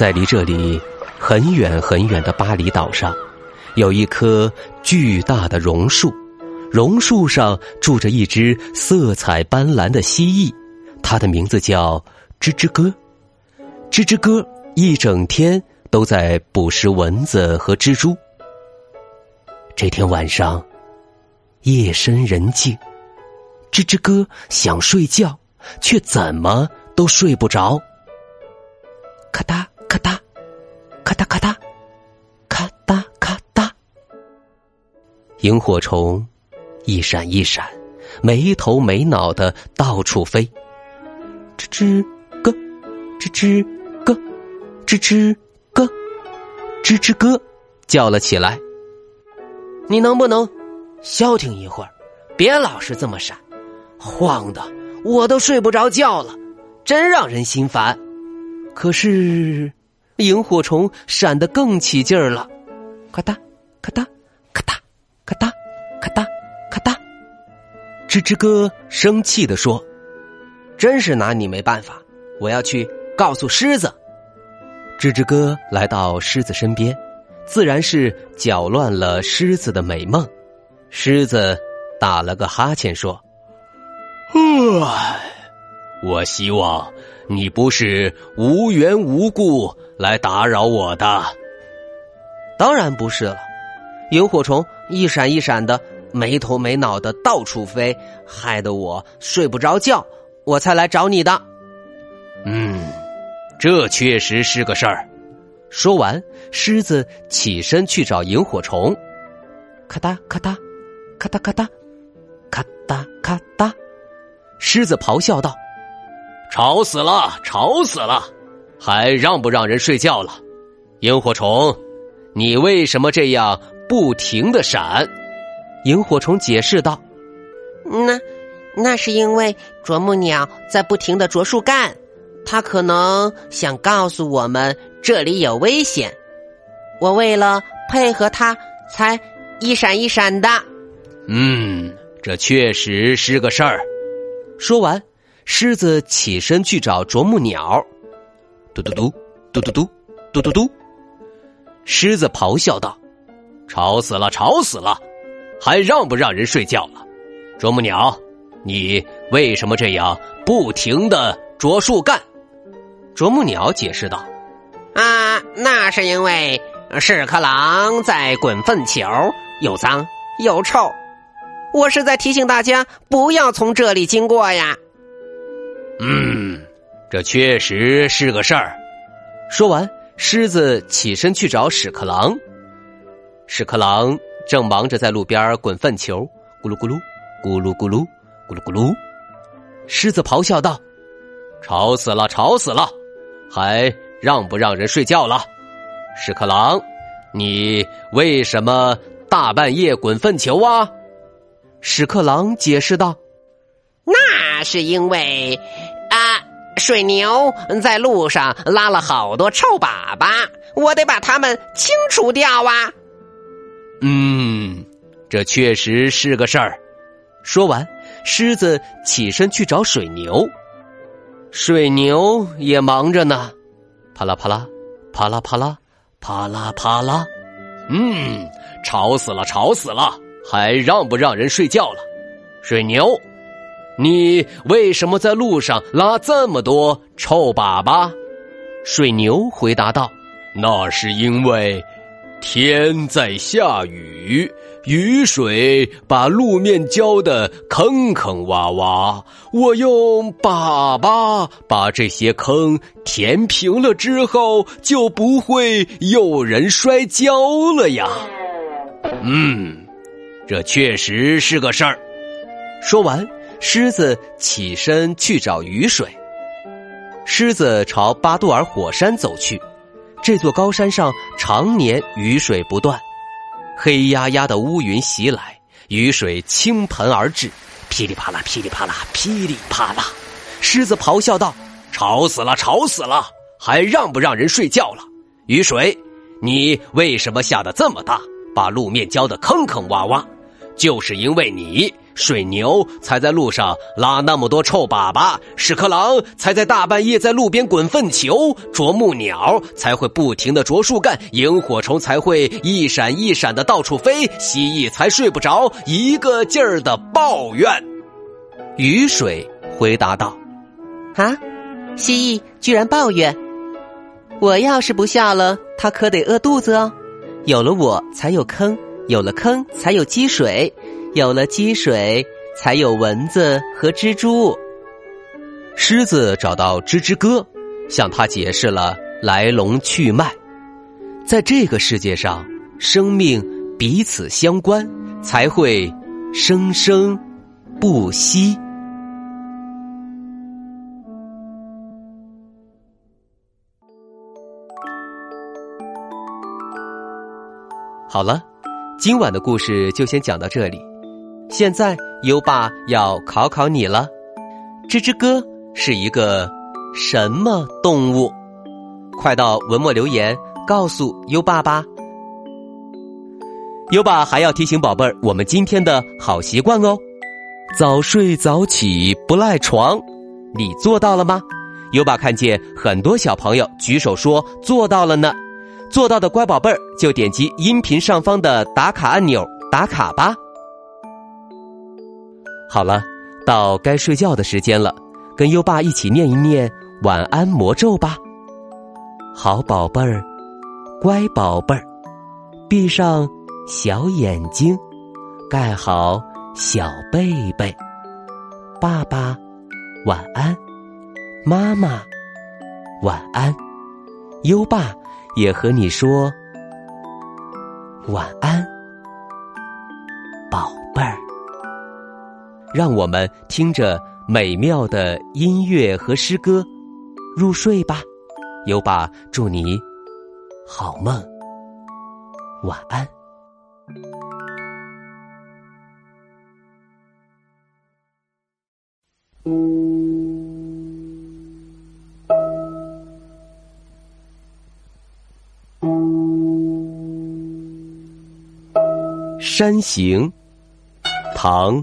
在离这里很远很远的巴厘岛上，有一棵巨大的榕树，榕树上住着一只色彩斑斓的蜥蜴，它的名字叫吱吱哥。吱吱哥一整天都在捕食蚊子和蜘蛛。这天晚上，夜深人静，吱吱哥想睡觉，却怎么都睡不着。萤火虫一闪一闪，没头没脑的到处飞。吱吱咯，吱吱咯，吱吱咯，吱吱咯，叫了起来。你能不能消停一会儿，别老是这么闪，晃的我都睡不着觉了，真让人心烦。可是。萤火虫闪得更起劲儿了，咔哒，咔哒，吱吱哥生气的说：“真是拿你没办法，我要去告诉狮子。”吱吱哥来到狮子身边，自然是搅乱了狮子的美梦。狮子打了个哈欠说：“唉，我希望你不是无缘无故。”来打扰我的，当然不是了。萤火虫一闪一闪的，没头没脑的到处飞，害得我睡不着觉，我才来找你的。嗯，这确实是个事儿。说完，狮子起身去找萤火虫。咔嗒咔嗒，咔嗒咔嗒，咔嗒咔嗒。狮子咆哮道：“吵死了，吵死了！”还让不让人睡觉了？萤火虫，你为什么这样不停的闪？萤火虫解释道：“那，那是因为啄木鸟在不停的啄树干，它可能想告诉我们这里有危险。我为了配合它，才一闪一闪的。”嗯，这确实是个事儿。说完，狮子起身去找啄木鸟。嘟嘟嘟，嘟嘟嘟，嘟嘟嘟！狮子咆哮道：“吵死了，吵死了！还让不让人睡觉了？”啄木鸟，你为什么这样不停的啄树干？啄木鸟解释道：“啊，那是因为屎壳郎在滚粪球，又脏又臭。我是在提醒大家不要从这里经过呀。”嗯。这确实是个事儿。说完，狮子起身去找屎壳郎。屎壳郎正忙着在路边滚粪球，咕噜咕噜，咕噜咕噜，咕噜咕噜。狮子咆哮道：“吵死了，吵死了！还让不让人睡觉了？”屎壳郎，你为什么大半夜滚粪球啊？屎壳郎解释道：“那是因为啊。”水牛在路上拉了好多臭粑粑，我得把它们清除掉啊！嗯，这确实是个事儿。说完，狮子起身去找水牛。水牛也忙着呢，啪啦啪啦，啪啦啪啦，啪啦啪啦。嗯，吵死了，吵死了！还让不让人睡觉了？水牛。你为什么在路上拉这么多臭粑粑？水牛回答道：“那是因为天在下雨，雨水把路面浇得坑坑洼洼。我用粑粑把这些坑填平了之后，就不会有人摔跤了呀。”嗯。这确实是个事儿。说完，狮子起身去找雨水。狮子朝巴杜尔火山走去，这座高山上常年雨水不断，黑压压的乌云袭来，雨水倾盆而至，噼里啪啦，噼里啪啦，噼里啪啦。狮子咆哮道：“吵死了，吵死了！还让不让人睡觉了？雨水，你为什么下的这么大，把路面浇得坑坑洼洼？就是因为你。”水牛才在路上拉那么多臭粑粑，屎壳郎才在大半夜在路边滚粪球，啄木鸟才会不停的啄树干，萤火虫才会一闪一闪的到处飞，蜥蜴才睡不着，一个劲儿的抱怨。雨水回答道：“啊，蜥蜴居然抱怨！我要是不下了，它可得饿肚子哦。有了我才有坑，有了坑才有积水。”有了积水，才有蚊子和蜘蛛。狮子找到吱吱哥，向他解释了来龙去脉。在这个世界上，生命彼此相关，才会生生不息。好了，今晚的故事就先讲到这里。现在优爸要考考你了，吱吱哥是一个什么动物？快到文末留言告诉优爸吧。优爸还要提醒宝贝儿，我们今天的好习惯哦，早睡早起不赖床，你做到了吗？优爸看见很多小朋友举手说做到了呢，做到的乖宝贝儿就点击音频上方的打卡按钮打卡吧。好了，到该睡觉的时间了，跟优爸一起念一念晚安魔咒吧。好宝贝儿，乖宝贝儿，闭上小眼睛，盖好小被被。爸爸晚安，妈妈晚安，优爸也和你说晚安，宝。让我们听着美妙的音乐和诗歌入睡吧，优爸祝你好梦，晚安。山行，唐。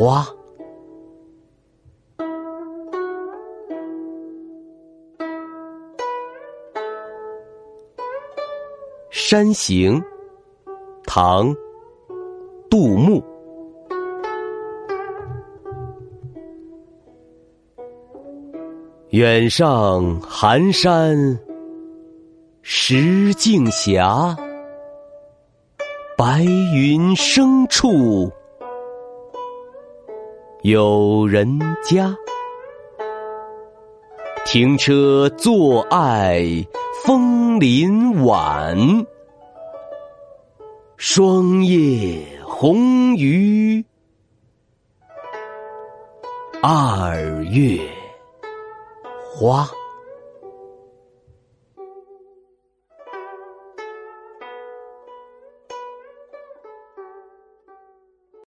花，山行，唐，杜牧。远上寒山。石径斜，白云生处有人家。停车坐爱枫林晚，霜叶红于二月花。